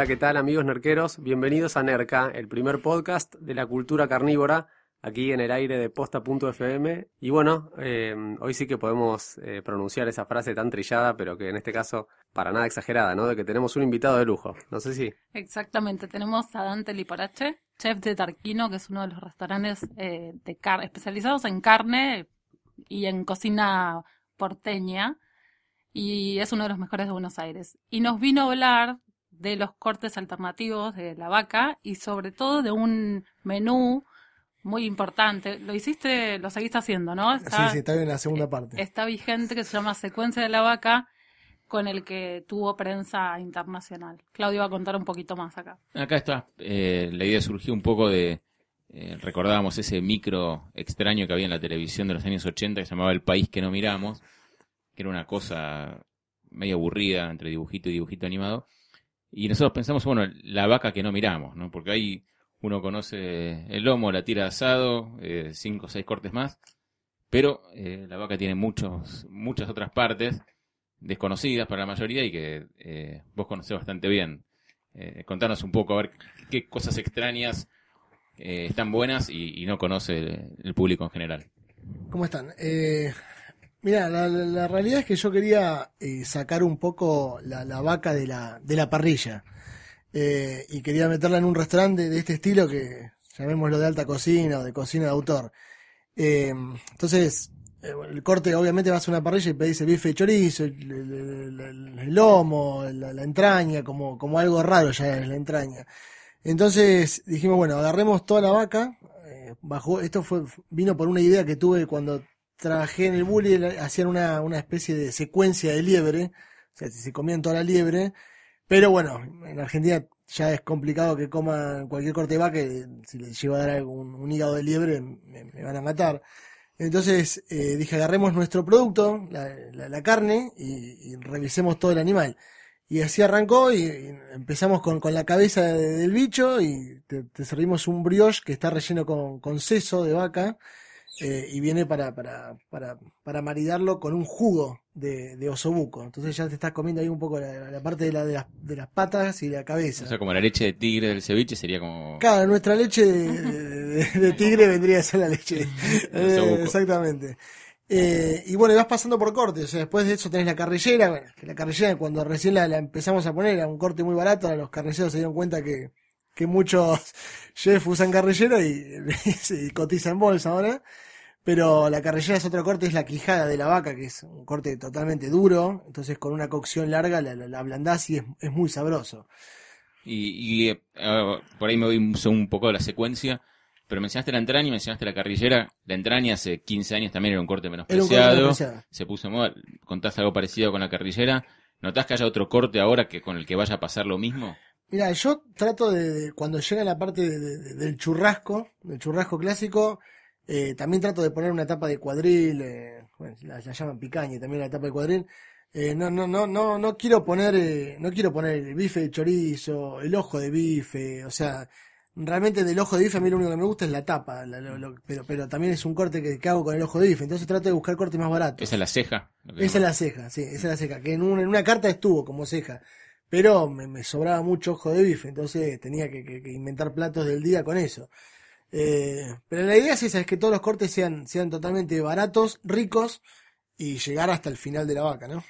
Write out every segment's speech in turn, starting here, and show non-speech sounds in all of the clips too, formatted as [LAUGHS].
Hola, ¿qué tal amigos nerqueros? Bienvenidos a Nerca, el primer podcast de la cultura carnívora, aquí en el aire de posta.fm. Y bueno, eh, hoy sí que podemos eh, pronunciar esa frase tan trillada, pero que en este caso para nada exagerada, ¿no? De que tenemos un invitado de lujo. No sé si... Exactamente, tenemos a Dante Liparache, chef de Tarquino, que es uno de los restaurantes eh, especializados en carne y en cocina porteña, y es uno de los mejores de Buenos Aires. Y nos vino a hablar de los cortes alternativos de la vaca y sobre todo de un menú muy importante. Lo hiciste, lo seguiste haciendo, ¿no? sí, sí, está bien en la segunda parte. Está vigente que se llama Secuencia de la Vaca, con el que tuvo prensa internacional. Claudio va a contar un poquito más acá. Acá está. Eh, la idea surgió un poco de. Eh, recordábamos ese micro extraño que había en la televisión de los años 80 que se llamaba El País que no miramos, que era una cosa medio aburrida entre dibujito y dibujito animado. Y nosotros pensamos, bueno, la vaca que no miramos, ¿no? Porque ahí uno conoce el lomo, la tira de asado, eh, cinco o seis cortes más, pero eh, la vaca tiene muchos, muchas otras partes desconocidas para la mayoría y que eh, vos conocés bastante bien. Eh, contanos un poco, a ver qué cosas extrañas eh, están buenas y, no conoce el, el público en general. ¿Cómo están? Mira, la, la- la realidad es que yo quería eh, sacar un poco la, vaca de la, de la parrilla. Eh, y quería meterla en un restaurante de este estilo que llamémoslo de alta cocina o de cocina de autor. Eh, entonces, eh, el corte obviamente vas a una parrilla y pedís el bife chorizo, el, el- lomo, la, la entraña, como, como algo raro ya es la entraña. Entonces dijimos, bueno, agarremos toda la vaca. eh, bajo, esto fue, vino por una idea que tuve cuando trabajé en el bully, hacían una, una especie de secuencia de liebre, o sea, se comían toda la liebre, pero bueno, en Argentina ya es complicado que coman cualquier corte de vaca, si les llevo a dar algún, un hígado de liebre me, van a matar. Entonces eh, dije, agarremos nuestro producto, la, la- carne, y, revisemos todo el animal. Y así arrancó y, empezamos con, con la cabeza de- del bicho y te, te servimos un brioche que está relleno con, con seso de vaca eh, y viene para, para, para, para maridarlo con un jugo de, de osobuco. Entonces ya te estás comiendo ahí un poco la, la parte de, la, de, las, de las patas y la cabeza. O sea, como la leche de tigre del ceviche sería como... Claro, nuestra leche de, [LAUGHS] tigre vendría a ser la leche. [LAUGHS] Eh, exactamente. Eh, y bueno, y vas pasando por cortes. O sea, después de eso tenés la carrillera. Bueno, que la carrillera, cuando recién la, la empezamos a poner, era un corte muy barato. Los carniceros se dieron cuenta que, que muchos [LAUGHS] chefs usan carrillera y, y cotiza en bolsa ahora. Pero la carrillera es otro corte, es la quijada de la vaca, que es un corte totalmente duro. Entonces, con una cocción larga, la, la, la ablandás y es, es muy sabroso. Y, y, eh, por ahí me voy un, poco de la secuencia, pero mencionaste la entraña y mencionaste la carrillera. La entraña hace 15 años también era un corte menospreciado. Se puso de moda. ¿Contás algo parecido con la carrillera? ¿Notás que haya otro corte ahora que con el que vaya a pasar lo mismo? Mira, yo trato de, de- cuando llega la parte de- de- del churrasco, del churrasco clásico, eh, también trato de poner una tapa de cuadril, eh, bueno, la, la llaman picaña también la tapa de cuadril. Eh, no, no, no, no, no quiero poner, eh, no quiero poner el bife de chorizo, el ojo de bife, o sea, realmente del ojo de bife a mí lo único que me gusta es la tapa, la- lo- lo- pero, pero también es un corte que, que hago con el ojo de bife, entonces trato de buscar cortes más baratos. Esa es la ceja. Esa es la ceja, sí, esa es la ceja. Que en, un- en una carta estuvo como ceja. Pero me, me sobraba mucho ojo de bife, entonces tenía que, que- que inventar platos del día con eso. Eh, pero la idea es esa, es que todos los cortes sean, sean totalmente baratos, ricos y llegar hasta el final de la vaca, ¿no?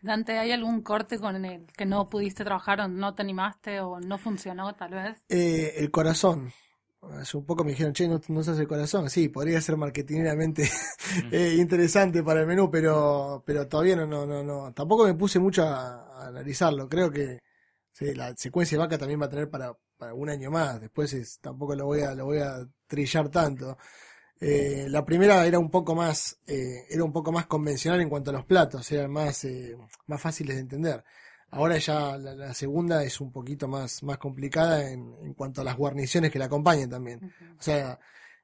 Dante, ¿hay algún corte con el que no pudiste trabajar o no te animaste o no funcionó tal vez? Eh, el corazón. Hace un poco me dijeron, che, no, no se hace el corazón. Sí, podría ser marketineramente [LAUGHS] eh, interesante para el menú, pero, pero todavía no, no, no, no. Tampoco me puse mucho a, a analizarlo. Creo que sí, la secuencia de vaca también va a tener para, para un año más. Después es, tampoco lo voy a, lo voy a trillar tanto. Eh, la primera era un poco más, eh, era un poco más convencional en cuanto a los platos, eran más, eh, más fáciles de entender. Ahora ya la, la segunda es un poquito más, más complicada en, en cuanto a las guarniciones que la acompañan también. O sea,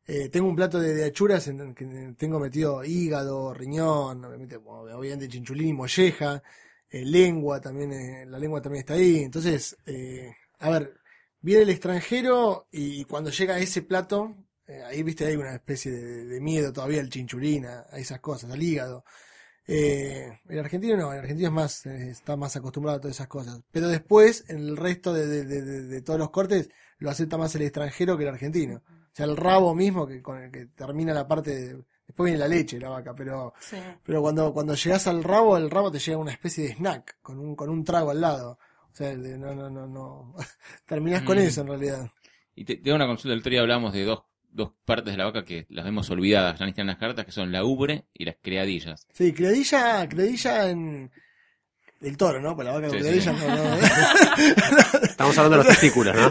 eh, tengo un plato de, de achuras en que tengo metido hígado, riñón, obviamente, obviamente chinchulín y molleja, eh, lengua también, eh, la lengua también está ahí. Entonces, a ver, viene el extranjero y cuando llega a ese plato, eh, ahí viste hay una especie de, de miedo todavía al chinchulín, a, a esas cosas, al hígado. Eh, el argentino no, el argentino es más, eh, está más acostumbrado a todas esas cosas. Pero después, en el resto de, de, de, todos los cortes, lo acepta más el extranjero que el argentino. O sea, el rabo mismo, que con el que termina la parte de, después viene la leche, la vaca, pero, Sí. pero cuando, cuando llegas al rabo, el rabo te llega una especie de snack, con un, con un trago al lado. O sea, de- no, no, no, no. Terminás con Mm. eso en realidad. Y te, te hago una consulta. El otro día hablamos de dos, dos partes de la vaca que las vemos olvidadas, ya ni están en las cartas, que son la ubre y las criadillas. Sí, credilla, credilla en, el toro, ¿no? Pues la vaca con Sí, sí. no, no. [LAUGHS] Estamos hablando de los testículos, ¿no?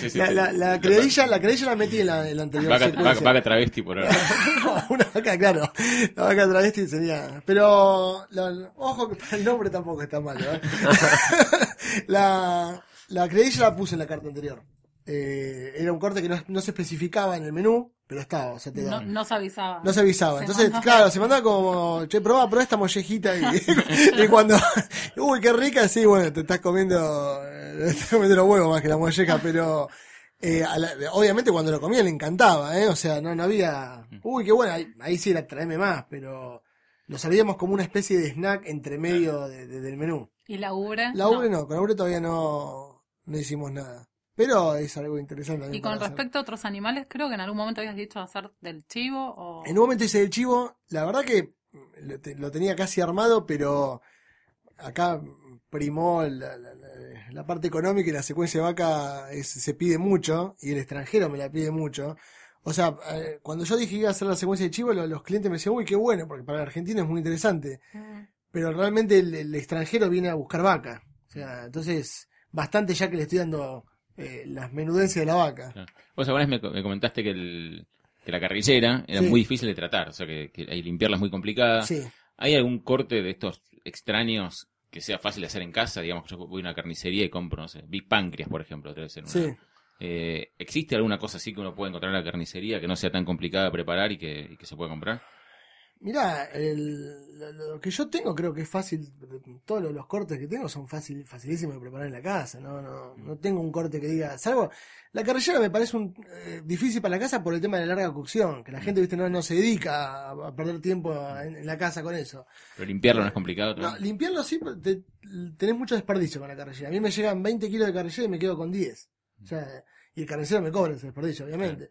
Sí, sí, La, la, la credilla, la credilla la metí en la, en la anterior Vaca, vaca- vaca travesti por ahora. [LAUGHS] una vaca, claro. La vaca travesti sería. Pero, la- ojo que para el nombre tampoco está mal, ¿eh? [LAUGHS] la, la credilla la puse en la carta anterior. Eh, era un corte que no, no se especificaba en el menú, pero estaba, o sea, te No, no se avisaba. No se avisaba. Se Entonces, claro, se mandaba como, che, probá, probá esta mollejita y, [LAUGHS] y cuando, [LAUGHS] uy, qué rica, sí, bueno, te estás comiendo, eh, [LAUGHS] te estás comiendo los huevos más que la molleja, pero, eh, la- obviamente cuando lo comía le encantaba, eh, o sea, no, no había, uy, qué bueno, ahí, ahí sí era traeme más, pero lo sabíamos como una especie de snack entre medio de- de- del menú. ¿Y la ubre? La ubre no, con la ubre todavía no, no hicimos nada. Pero es algo interesante. Y con hacer. respecto a otros animales, creo que en algún momento habías dicho hacer del chivo o... En un momento hice el chivo, la verdad que lo, te- lo tenía casi armado, pero acá primó la, la- la- la parte económica y la secuencia de vaca es- se pide mucho, y el extranjero me la pide mucho. O sea, eh, cuando yo dije que iba a hacer la secuencia de chivo, lo- los clientes me decían, uy, qué bueno, porque para el argentino es muy interesante. Mm. Pero realmente el, el extranjero viene a buscar vaca. O sea, entonces, bastante ya que le estoy dando eh, las menudencias de la vaca. Claro. Vos alguna vez me, co- me comentaste que, el, que la carrillera era Sí. muy difícil de tratar, o sea que, que limpiarla es muy complicada. Sí. ¿Hay algún corte de estos extraños que sea fácil de hacer en casa? Digamos que yo voy a una carnicería y compro, no sé, Big Páncreas, por ejemplo, debe ser una. Sí. Eh, ¿Existe alguna cosa así que uno puede encontrar en la carnicería que no sea tan complicada de preparar y que, y que se pueda comprar? Mirá, el- lo, que yo tengo creo que es fácil, todos los, los cortes que tengo son fácil, facilísimos de preparar en la casa, no, no, no tengo un corte que diga, salvo, la carrillera me parece un, eh, difícil para la casa por el tema de la larga cocción, que la gente viste no, no se dedica a, a perder tiempo en, en la casa con eso. Pero limpiarlo no es complicado. No, también? limpiarlo sí, te- tenés mucho desperdicio con la carrillera. A mí me llegan 20 kilos de carrillera y me quedo con 10. O sea, y el carnicero me cobra ese desperdicio, obviamente.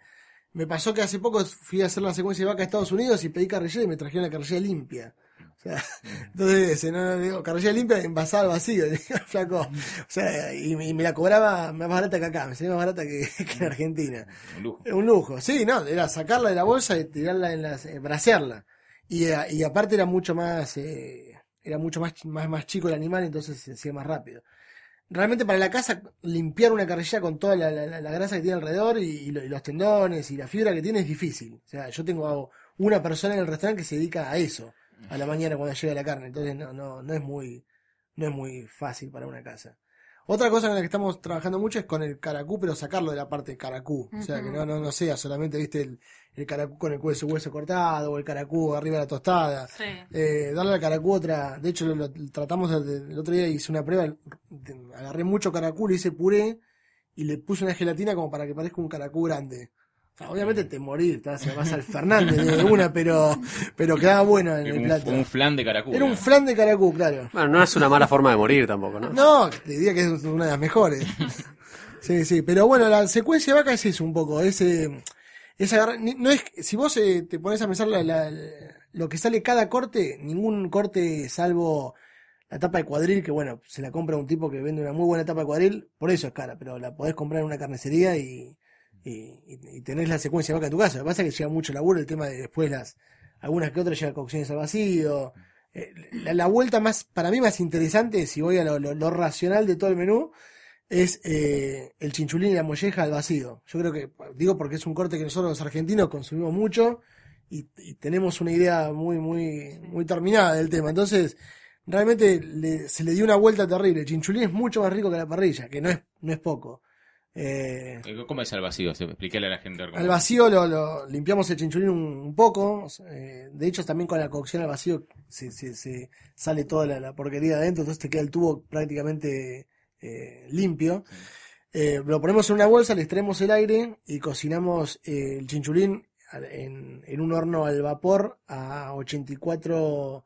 Me pasó que hace poco fui a hacer la secuencia de vaca a Estados Unidos y pedí carrillera y me trajeron la carrillera limpia. O sea, [LAUGHS] entonces, eh, no, no, digo, carrillera limpia envasada al vacío, [LAUGHS] flaco. O sea, y, y me la cobraba más barata que acá, me salía más barata que, [LAUGHS] que en Argentina. Un lujo. Un lujo, sí, no, era sacarla de la bolsa y tirarla en las, eh, brasearla. Y, eh, y aparte era mucho más, eh, era mucho más, más, más chico el animal, entonces se hacía más rápido. Realmente para la casa, limpiar una carrilla con toda la, la- la grasa que tiene alrededor y, y los tendones y la fibra que tiene es difícil. O sea, yo tengo una persona en el restaurante que se dedica a eso, a la mañana cuando llega la carne, entonces no, no, no es muy, no es muy fácil para una casa. Otra cosa con la que estamos trabajando mucho es con el caracú, pero sacarlo de la parte de caracú. O sea, que no, no, no sea solamente, viste, el, el caracú con el hueso, hueso cortado o el caracú arriba de la tostada. Sí. Eh, darle al caracú otra. De hecho, lo, lo tratamos el, el otro día, hice una prueba. Agarré mucho caracú, le hice puré y le puse una gelatina como para que parezca un caracú grande. O sea, obviamente te morís, te vas, vas al Fernández de una, pero, pero quedaba bueno en el plato. un flan de caracú. Era un flan de caracú, claro. Bueno, no es una mala forma de morir tampoco, ¿no? No, te diría que es una de las mejores. Sí, sí, pero bueno, la secuencia de vaca es eso un poco, es, eh, Es agarrar, ni- no es, si vos eh, te pones a pensar la- la- lo que sale cada corte, ningún corte salvo la tapa de cuadril, que bueno, se la compra un tipo que vende una muy buena tapa de cuadril, por eso es cara, pero la podés comprar en una carnicería y, y, y- tenés la secuencia de vaca en tu casa. Lo que pasa es que lleva mucho laburo el tema de después las, algunas que otras llevan cocciones al vacío. Eh, La, la vuelta más, para mí más interesante, si voy a lo racional de todo el menú, es eh, el chinchulín y la molleja al vacío. Yo creo que, digo porque es un corte que nosotros los argentinos consumimos mucho y, y tenemos una idea muy, muy, muy terminada del tema. Entonces, realmente le- se le dio una vuelta terrible. El chinchulín es mucho más rico que la parrilla, que no es, no es poco. Eh, ¿Cómo es al vacío? Explícale a la gente. al vacío lo, lo- limpiamos el chinchulín un, un poco. eh, de hecho, también con la cocción al vacío se, se- se sale toda la, la porquería adentro, entonces te queda el tubo prácticamente eh, limpio. Lo ponemos en una bolsa, le extraemos el aire y cocinamos el chinchulín en, en un horno al vapor a 84,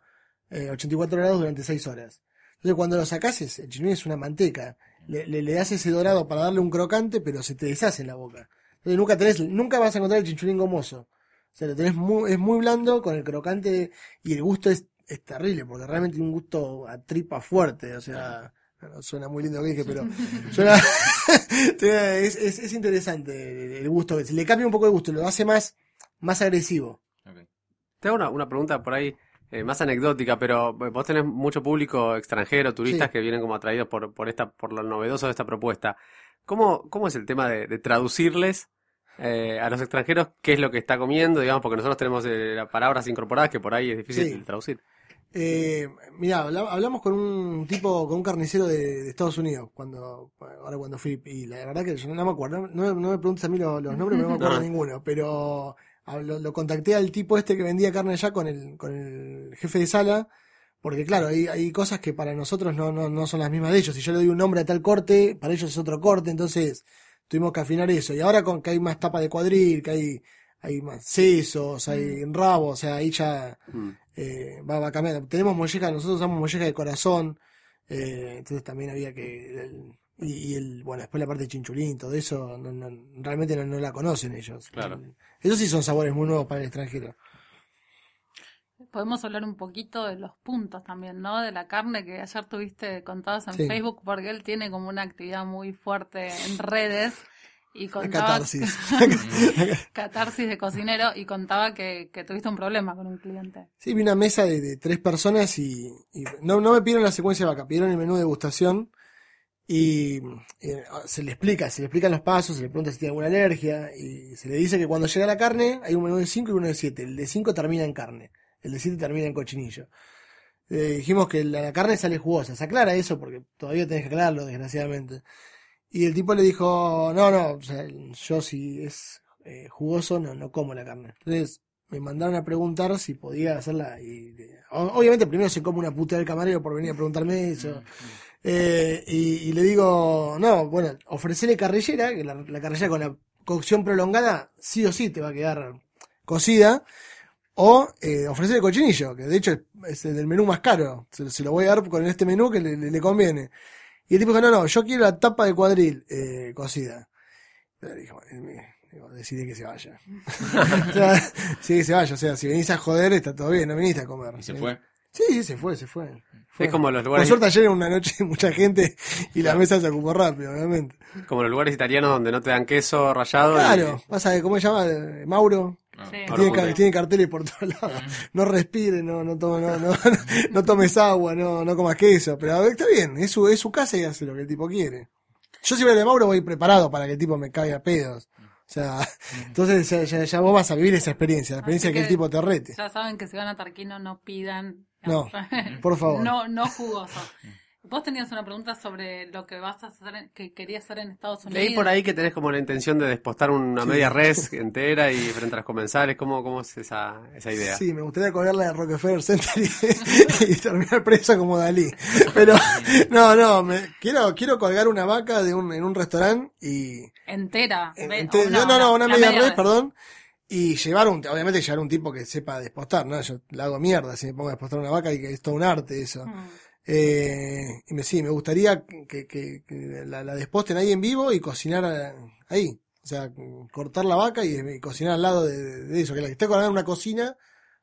eh, 84 grados durante 6 horas. Entonces cuando lo sacas, el chinchulín es una manteca. Le, le, le das ese dorado para darle un crocante, pero se te deshace en la boca. Entonces nunca tenés, nunca vas a encontrar el chinchulín gomoso. O sea, lo tenés muy, es muy blando con el crocante y el gusto es, es terrible, porque realmente tiene un gusto a tripa fuerte. O sea, suena muy lindo lo que dije, pero [LAUGHS] suena, [LAUGHS] es, es, es interesante el, gusto. Le cambia un poco el gusto, lo hace más, más agresivo. Ok. Te hago una, una pregunta por ahí eh, más anecdótica, pero vos tenés mucho público extranjero, turistas Sí. que vienen como atraídos por, por esta, por lo novedoso de esta propuesta. ¿Cómo, cómo es el tema de, de traducirles eh, a los extranjeros qué es lo que está comiendo, digamos, porque nosotros tenemos eh, las palabras incorporadas que por ahí es difícil Sí. de traducir. Eh, mira, hablamos con un tipo, con un carnicero de, de Estados Unidos, cuando, ahora cuando fui, y la verdad que yo no me acuerdo, no, no me preguntes a mí los, los nombres, pero no me acuerdo [LAUGHS] No. ninguno, pero lo, lo contacté al tipo este que vendía carne allá con el, con el jefe de sala, porque claro, hay, hay cosas que para nosotros no, no, no son las mismas de ellos, si yo le doy un nombre a tal corte, para ellos es otro corte, entonces tuvimos que afinar eso, y ahora con que hay más tapa de cuadril, que hay, hay más sesos, hay rabos, o sea, ahí ya Mm. eh, va, va cambiando. Tenemos molleja, nosotros usamos molleja de corazón, eh, entonces también había que... el- y, y el, bueno, después la parte de chinchulín, todo eso, no, no- realmente no, no la conocen ellos. Claro. Esos sí son sabores muy nuevos para el extranjero. Podemos hablar un poquito de los puntos también, ¿no? De la carne que ayer tuviste contados en Sí. Facebook, porque él tiene como una actividad muy fuerte en redes y contaba catarsis. [LAUGHS] [LAUGHS] catarsis de cocinero y contaba que, que tuviste un problema con un cliente. sí, vi una mesa de, de tres personas y, y no, no me pidieron la secuencia de vaca, pidieron el menú de degustación y eh, se le explica, se le explican los pasos, se le pregunta si tiene alguna alergia y se le dice que cuando llega la carne hay un menú de 5 y uno de 7. El de 5 termina en carne, el de 7 termina en cochinillo. Eh, dijimos que la, carne sale jugosa, se aclara eso porque todavía tenés que aclararlo, desgraciadamente. Y el tipo le dijo, no, no, o sea, yo si es eh, jugoso no, no como la carne. Entonces me mandaron a preguntar si podía hacerla. Y, obviamente primero se come una puta del camarero por venir a preguntarme eso. Eh, y, y le digo, no, bueno, ofrecele carrillera, que la, la carrillera con la cocción prolongada sí o sí te va a quedar cocida. O eh, ofrecerle cochinillo, que de hecho es, el del menú más caro. Se, se lo voy a dar con este menú que le, conviene. Y el tipo dijo, no, no, yo quiero la tapa de cuadril eh, cocida. Dije, digo, decidí que se vaya. [LAUGHS] o sea, sí, que se vaya. O sea, si venís a joder, está todo bien, no viniste a comer. ¿Y se fue? Sí, sí, se fue, se fue. Fue. Es como los Por lugares, suerte ayer era una noche mucha gente y la mesa se ocupó rápido, obviamente. como los lugares italianos donde no te dan queso rallado. y- Claro, pasa de, ¿cómo se llama? Eh, Mauro. Ah. Sí. Que tiene, ca- tiene carteles por todos lados. No respire, no, no, tome, no, no, no tomes agua, no, no comas queso. Pero está bien, es su, es su casa y hace lo que el tipo quiere. Yo si voy de Mauro voy preparado para que el tipo me caiga a pedos. O sea, entonces ya, ya, ya vos vas a vivir esa experiencia, la experiencia Así que, el que- tipo te rete. Ya saben que si van a Tarquino no pidan. No, [LAUGHS] por favor. no, no jugoso. Vos tenías una pregunta sobre lo que vas a hacer, en- que querías hacer en Estados Unidos. Leí por ahí que tenés como la intención de despostar una Sí. media res entera y frente a los comensales. ¿Cómo, cómo es esa, esa idea? Sí, me gustaría colgarla de Rockefeller Center y, [LAUGHS] y terminar preso como Dalí. Pero, [LAUGHS] no, no, me, quiero, quiero colgar una vaca de un, en un restaurante y, Entera. En- no, no, no, una la media red, res. perdón. Y llevar un, obviamente llevar un tipo que sepa despostar, ¿no? Yo la hago mierda si me pongo a despostar una vaca y que es todo un arte eso. Mm. Eh, y me, sí, me gustaría que, que- que la, la desposten ahí en vivo y cocinar eh, ahí. O sea, cortar la vaca y, y cocinar al lado de, de eso, que la que esté en una cocina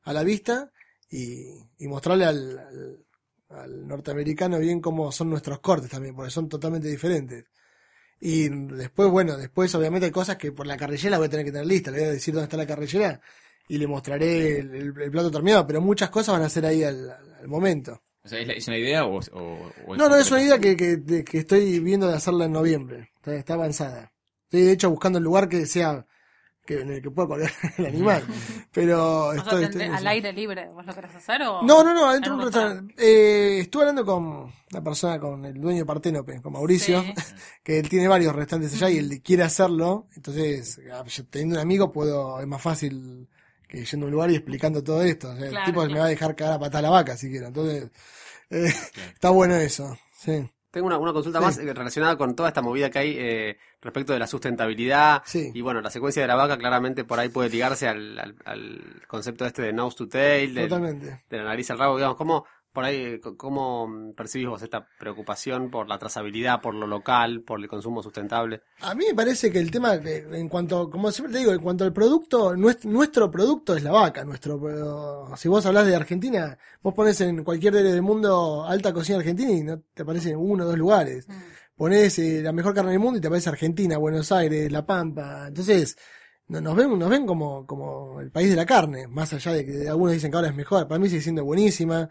a la vista y, y mostrarle al, al, al norteamericano bien cómo son nuestros cortes también, porque son totalmente diferentes. Y después, bueno, después obviamente hay cosas que por la carrillera voy a tener que tener lista, le voy a decir dónde está la carrillera y le mostraré el, el- el plato terminado, pero muchas cosas van a ser ahí al, momento. O sea, ¿es, una idea o, o- o No, no, es una idea que, que, estoy viendo de hacerla en noviembre. Está, está avanzada. Estoy de hecho buscando el lugar que sea que, en el que pueda colgar [LAUGHS] el animal. Pero O sea, estoy, al aire libre, ¿vos lo querés hacer o...? No, no, no, adentro en de un restaurante. Eh, estuve hablando con una persona, con el dueño de Parténope, con Mauricio, Sí. [LAUGHS] que él tiene varios restaurantes allá y él quiere hacerlo. Entonces, ah, yo teniendo un amigo, puedo, es más fácil que yendo a un lugar y explicando todo esto. O sea, Claro, el tipo me claro. va a dejar cagar a patada la vaca si quiero. Entonces, eh, [LAUGHS] está bueno eso. Sí, Tengo una, una consulta Sí. más eh, relacionada con toda esta movida que hay eh, respecto de la sustentabilidad. sí. Y bueno, la secuencia de la vaca claramente por ahí puede ligarse al, al, al concepto este de nose to tail, del- Totalmente. de la nariz al rabo, digamos, ¿cómo, por ahí, eh, cómo percibís vos esta preocupación por la trazabilidad, por lo local, por el consumo sustentable? A mí me parece que el tema, que en cuanto, como siempre te digo, en cuanto al producto, nuestro, nuestro producto es la vaca. Nuestro, pero si vos hablas de Argentina, vos pones en cualquier del mundo alta cocina argentina y no te aparecen uno o dos lugares. Mm. Ponés eh, la mejor carne del mundo y te aparece Argentina, Buenos Aires, La Pampa. Entonces, no- nos ven, nos ven como, como el país de la carne, más allá de que algunos dicen que ahora es mejor. Para mí sigue siendo buenísima.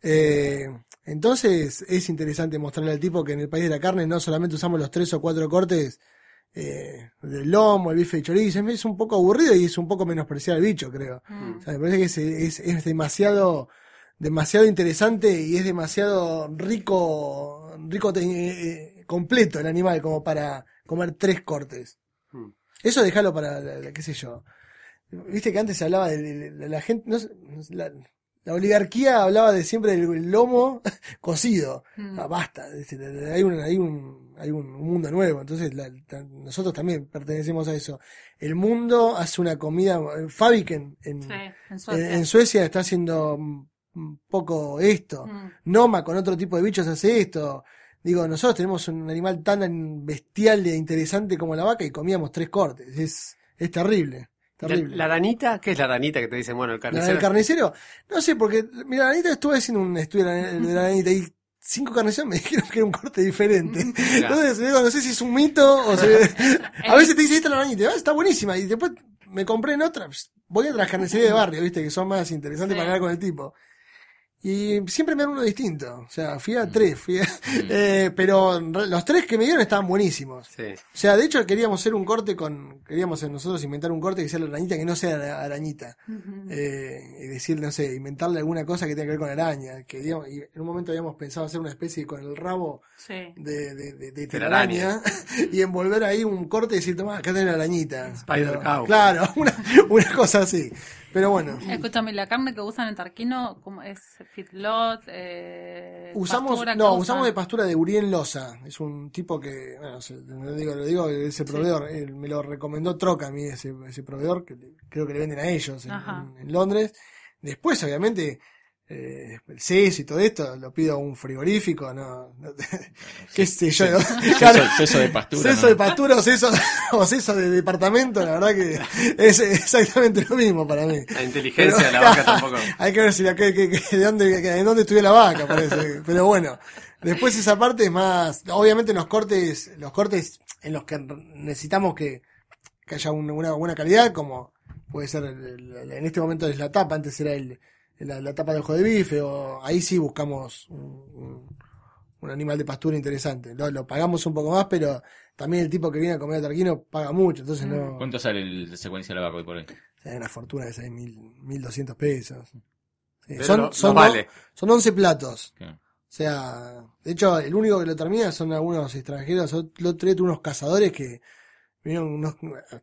Eh, entonces es interesante mostrarle al tipo que en el país de la carne no solamente usamos los tres o cuatro cortes eh, del lomo, el bife de chorizo, es, un poco aburrido y es un poco menospreciar al bicho, creo. Mm. O sea, me parece que es, es, es demasiado demasiado interesante y es demasiado rico rico te- eh, completo el animal como para comer tres cortes. Mm. Eso déjalo para, la- la- qué sé yo. Viste que antes se hablaba de, de- de la gente, no sé, no sé, la, la oligarquía hablaba de siempre del lomo [LAUGHS] cocido. Mm. Ah, basta, dice, hay un, hay un, hay un mundo nuevo, entonces nosotros también pertenecemos a eso. El mundo hace una comida, Fabik en, en, Sí, en Suecia. en Suecia está haciendo un un poco esto. Mm. Noma con otro tipo de bichos hace esto. Digo, nosotros tenemos un animal tan bestial e interesante como la vaca y comíamos tres cortes. Es, es terrible. ¿La, Terrible. la ranita? ¿Qué es la ranita que te dicen, bueno, el ¿La carnicero? del carnicero? No sé, porque, mira, la ranita estuve haciendo un estudio de la, ranita [LAUGHS] y cinco carniceros me [LAUGHS] dijeron que era un corte diferente. [LAUGHS] Entonces, digo, no sé si es un mito o se... A veces te dice, esta es la ranita, y, "Ah, está buenísima. Y después me compré en otra, pues, voy a las carnicerías de barrio, viste, que son más interesantes Sí. para hablar con el tipo. Y siempre me dan uno distinto. O sea, fui a tres, fui a- [LAUGHS] eh, pero los tres que me dieron estaban buenísimos. Sí. O sea, de hecho queríamos hacer un corte con, queríamos nosotros inventar un corte que sea la arañita que no sea la arañita. Ujú. Eh, y decir, no sé, inventarle alguna cosa que tenga que ver con araña. Que digamos, y en un momento habíamos pensado hacer una especie con el rabo Sí. de, de, de, de Telaraña. telaraña [LAUGHS] y envolver ahí un corte y decir, toma, acá tenés la arañita. Spider Pero, cow. Claro, [LAUGHS] una, una cosa así. Pero bueno. Escúchame, la carne que usan en Tarquino, ¿cómo es? Feedlot, eh, Usamos, pastura, ¿qué no, usan? usamos de pastura de Uriel Loza. Es un tipo que, bueno, se- lo digo, lo digo, ese proveedor, él me lo recomendó Troca a mí, ese, ese proveedor, que creo que le venden a ellos en, Ajá. en- en Londres. Después, obviamente, eh, el CES y todo esto, lo pido a un frigorífico, no, no- qué sé yo. [LAUGHS] Claro, Seso, seso de pastura. Ceso ¿no? de pastura o ceso, o ceso de departamento, la verdad que es exactamente lo mismo para mí. La inteligencia Pero- de la vaca tampoco. [LAUGHS] Hay que ver si la, que, que- que- de dónde, que- de dónde estuvo la vaca, parece. Pero bueno, después esa parte es más, obviamente los cortes, los cortes en los que necesitamos que, que haya un- una buena calidad, como puede ser el- el- en este momento es la tapa, antes era el, la, la tapa de ojo de bife, o ahí sí buscamos un, un- un animal de pastura interesante. Lo, lo pagamos un poco más, pero también el tipo que viene a comer a Tarquino paga mucho, entonces no, ¿Cuánto sale el- la secuencia de la vaca hoy por hoy? hay una fortuna de seis mil, mil doscientos pesos. Sí, son, no- son, no vale. son 11 platos. O sea, de hecho, el único que lo termina son algunos extranjeros. Día tuve unos cazadores que unos,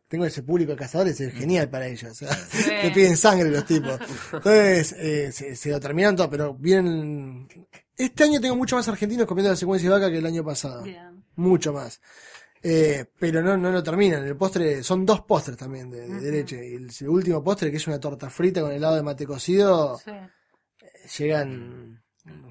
tengo ese público de cazadores, es genial para ellos. Te piden sangre los tipos. [LAUGHS] Entonces, eh, se, se lo terminaron todo, pero bien. Este año tengo mucho más argentinos comiendo la secuencia de vaca que el año pasado. Bien. Mucho más. Eh, pero no, no lo terminan. El postre, son dos postres también de, de leche. Y el, el último postre, que es una torta frita con helado de mate cocido, Sí. llegan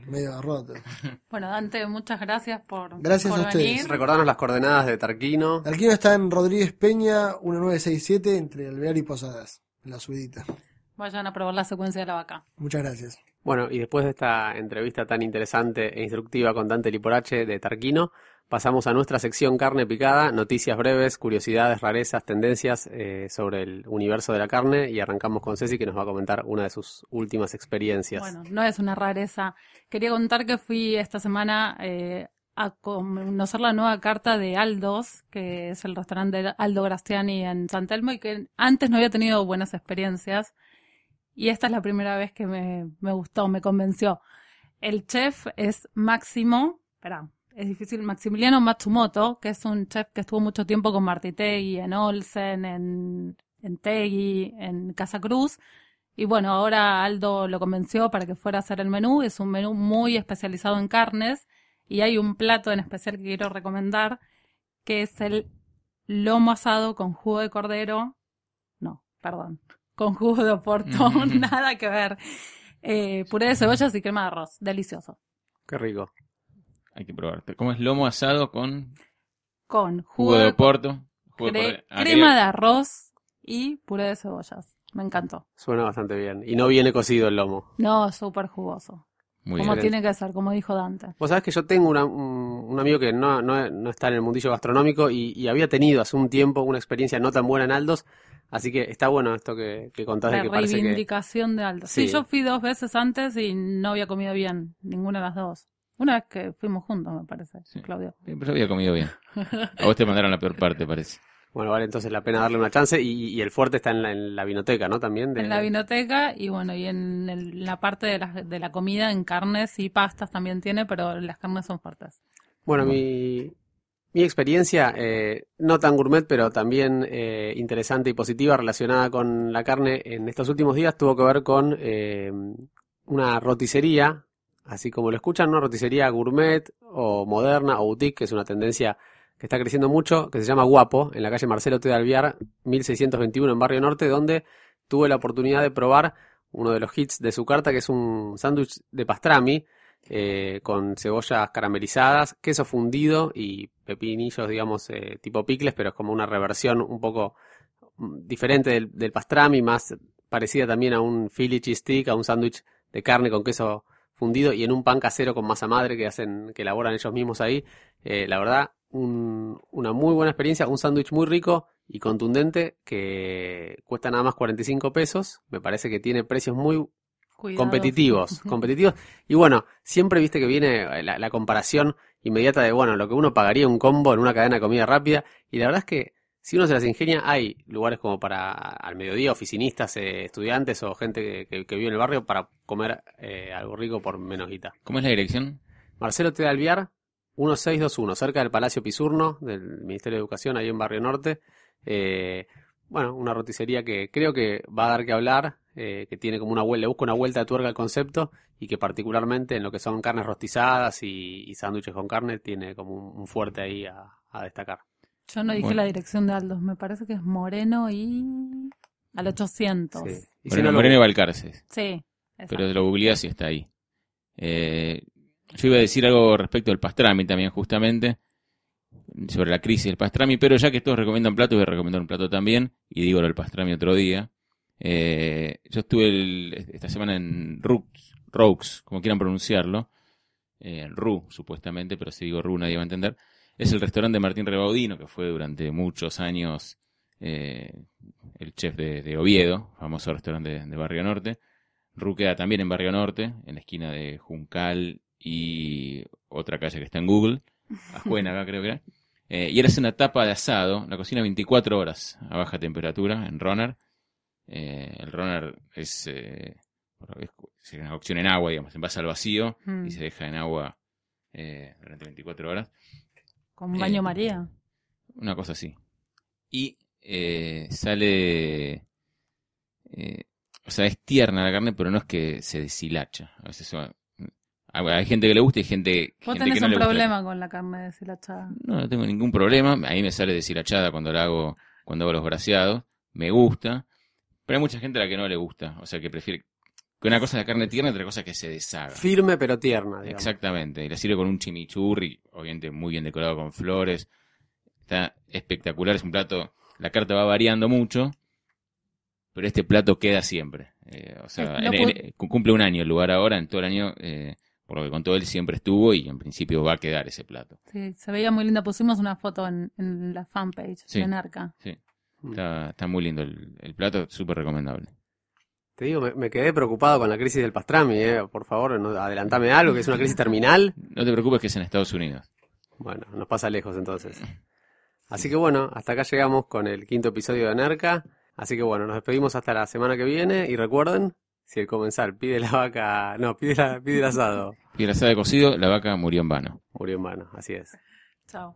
medio roto. [LAUGHS] Bueno, Dante, muchas gracias por, Gracias por a ustedes. venir. Recordanos las coordenadas de Tarquino. Arquino está en Rodríguez Peña 1967 entre Alvear y Posadas, en la subidita. Vayan a probar la secuencia de la vaca. Muchas gracias. Bueno, y después de esta entrevista tan interesante e instructiva con Dante Liporache de Tarquino, pasamos a nuestra sección carne picada, noticias breves, curiosidades, rarezas, tendencias eh, sobre el universo de la carne y arrancamos con Ceci que nos va a comentar una de sus últimas experiencias. Bueno, no es una rareza. Quería contar que fui esta semana eh, a conocer la nueva carta de Aldos, que es el restaurante de Aldo Grastiani en San Telmo y que antes no había tenido buenas experiencias. Y esta es la primera vez que me, me gustó, me convenció. El chef es Máximo, espera, es difícil, Maximiliano Matsumoto, que es un chef que estuvo mucho tiempo con Marty Tegui, en Olsen, en, en Tegui, en Casa Cruz. Y bueno, ahora Aldo lo convenció para que fuera a hacer el menú. Es un menú muy especializado en carnes. Y hay un plato en especial que quiero recomendar, que es el lomo asado con jugo de cordero. No, perdón. Con jugo de oporto. [LAUGHS] [LAUGHS] Nada que ver. Eh, puré de cebollas y crema de arroz. Delicioso. Qué rico. Hay que probarte. ¿Cómo es lomo asado con Con jugo de oporto? Jugo de cre- cordero. Ah, crema de arroz y puré de cebollas. Me encantó. Suena bastante bien. Y no viene cocido el lomo. No, súper jugoso. Muy como bien. tiene que ser, como dijo Dante. Vos sabés que yo tengo una- un, un amigo que no, no, no está en el mundillo gastronómico y, y había tenido hace un tiempo una experiencia no tan buena en Aldos, así que está bueno esto que, que contás de La que parece que... reivindicación de Aldo. Sí. Sí. yo fui dos veces antes y no había comido bien, ninguna de las dos. Una vez que fuimos juntos, me parece, Sí. Claudio. Pero había comido bien. A vos te mandaron la peor parte, parece. Bueno, vale entonces la pena darle una chance y, y el fuerte está en la, en la vinoteca, ¿no? También de... En la vinoteca y bueno, y en el- la parte de la, de la comida, en carnes y pastas también tiene, pero las carnes son fuertes. Bueno, mi, mi experiencia, eh, no tan gourmet, pero también eh, interesante y positiva relacionada con la carne en estos últimos días, tuvo que ver con eh, una roticería, así como lo escuchan, una roticería gourmet o moderna o boutique, que es una tendencia que está creciendo mucho, que se llama Guapo, en la calle Marcelo T. de Alviar, 1621 en Barrio Norte, donde tuve la oportunidad de probar uno de los hits de su carta, que es un sándwich de pastrami, eh, con cebollas caramelizadas, queso fundido y pepinillos, digamos, eh, tipo picles, pero es como una reversión un poco mm, diferente del, pastrami, más parecida también a un Philly cheese stick, a un sándwich de carne con queso fundido y en un pan casero con masa madre que hacen, que elaboran ellos mismos ahí. Eh, la verdad, un- una muy buena experiencia, un sándwich muy rico y contundente que cuesta nada más 45 pesos. Me parece que tiene precios muy Cuidado. competitivos, [LAUGHS] competitivos. Y bueno, siempre viste que viene la, la comparación inmediata de, bueno, lo que uno pagaría un combo en una cadena de comida rápida. Y la verdad es que si uno se las ingenia, hay lugares como para al mediodía, oficinistas, eh, estudiantes o gente que, que- que vive en el barrio para comer eh, algo rico por menos guita. ¿Cómo es la dirección? Marcelo T. Alviar, 1621, cerca del Palacio Pisurno, del Ministerio de Educación, ahí en Barrio Norte. Eh, bueno, una roticería que creo que va a dar que hablar, eh, que tiene como una vuelta, le busca una vuelta de tuerca al concepto y que particularmente en lo que son carnes rostizadas y, y sándwiches con carne tiene como un, un fuerte ahí a, a destacar. Yo no dije Bueno. la dirección de Aldos, me parece que es Moreno y al 800. Sí. Sí, Y si Bueno, no lo- Moreno y Balcarces. exacto. Pero lo googleás y está ahí. Eh, yo iba a decir algo respecto al pastrami también, justamente, sobre la crisis del pastrami, pero ya que todos recomiendan plato, voy a recomendar un plato también, y digo lo del pastrami otro día. Eh, yo estuve el- esta semana en Rux, Roux, como quieran pronunciarlo, eh, en Ru, supuestamente, pero si digo Ru nadie va a entender. Es el restaurante de Martín Rebaudino, que fue durante muchos años eh, el chef de, de Oviedo, famoso restaurante de, de Barrio Norte. Ru queda también en Barrio Norte, en la esquina de Juncal y otra calle que está en Google, Ajuena acá creo que era. Eh, y hace una tapa de asado, la cocina 24 horas a baja temperatura en Ronar. Eh, el Ronar es, eh, es una cocción en agua, digamos, se envasa al vacío Mm. y se deja en agua durante 24 horas. Con baño Eh, María. Una cosa así. Y eh, sale. eh, o sea, es tierna la carne, pero no es que se deshilacha. A veces son- hay gente que le gusta y gente, Vos gente tenés que no un le gusta. problema con la carne deshilachada. No, no tengo ningún problema. A mí me sale deshilachada cuando la hago, cuando hago los braseados. Me gusta. Pero hay mucha gente a la que no le gusta. O sea, que prefiere Que una cosa es la carne tierna y otra cosa es que se deshaga. Firme pero tierna, digamos. Exactamente. Y la sirve con un chimichurri, obviamente muy bien decorado con flores. Está espectacular, es un plato. La carta va variando mucho, pero este plato queda siempre. Eh, o sea, Eh, no en- pu- en- cumple un año el lugar ahora, en todo el año, eh, por lo que contó él, siempre estuvo y en principio va a quedar ese plato. Sí, se veía muy linda. Pusimos una foto en, en la fanpage Sí. de Narca. Sí. Mm. Está, está muy lindo el, el plato, súper recomendable. Te digo, me, me quedé preocupado con la crisis del pastrami, eh. Por favor, no, adelantame algo, que es una crisis terminal. No te preocupes que es en Estados Unidos. Bueno, nos pasa lejos entonces. [LAUGHS] Así que bueno, hasta acá llegamos con el quinto episodio de Nerca. Así que bueno, nos despedimos hasta la semana que viene y recuerden, si el comensal pide la vaca, no, pide, la, pide el asado, Piedra asada de cocido, la vaca murió en vano. murió en mano, así es. Chao.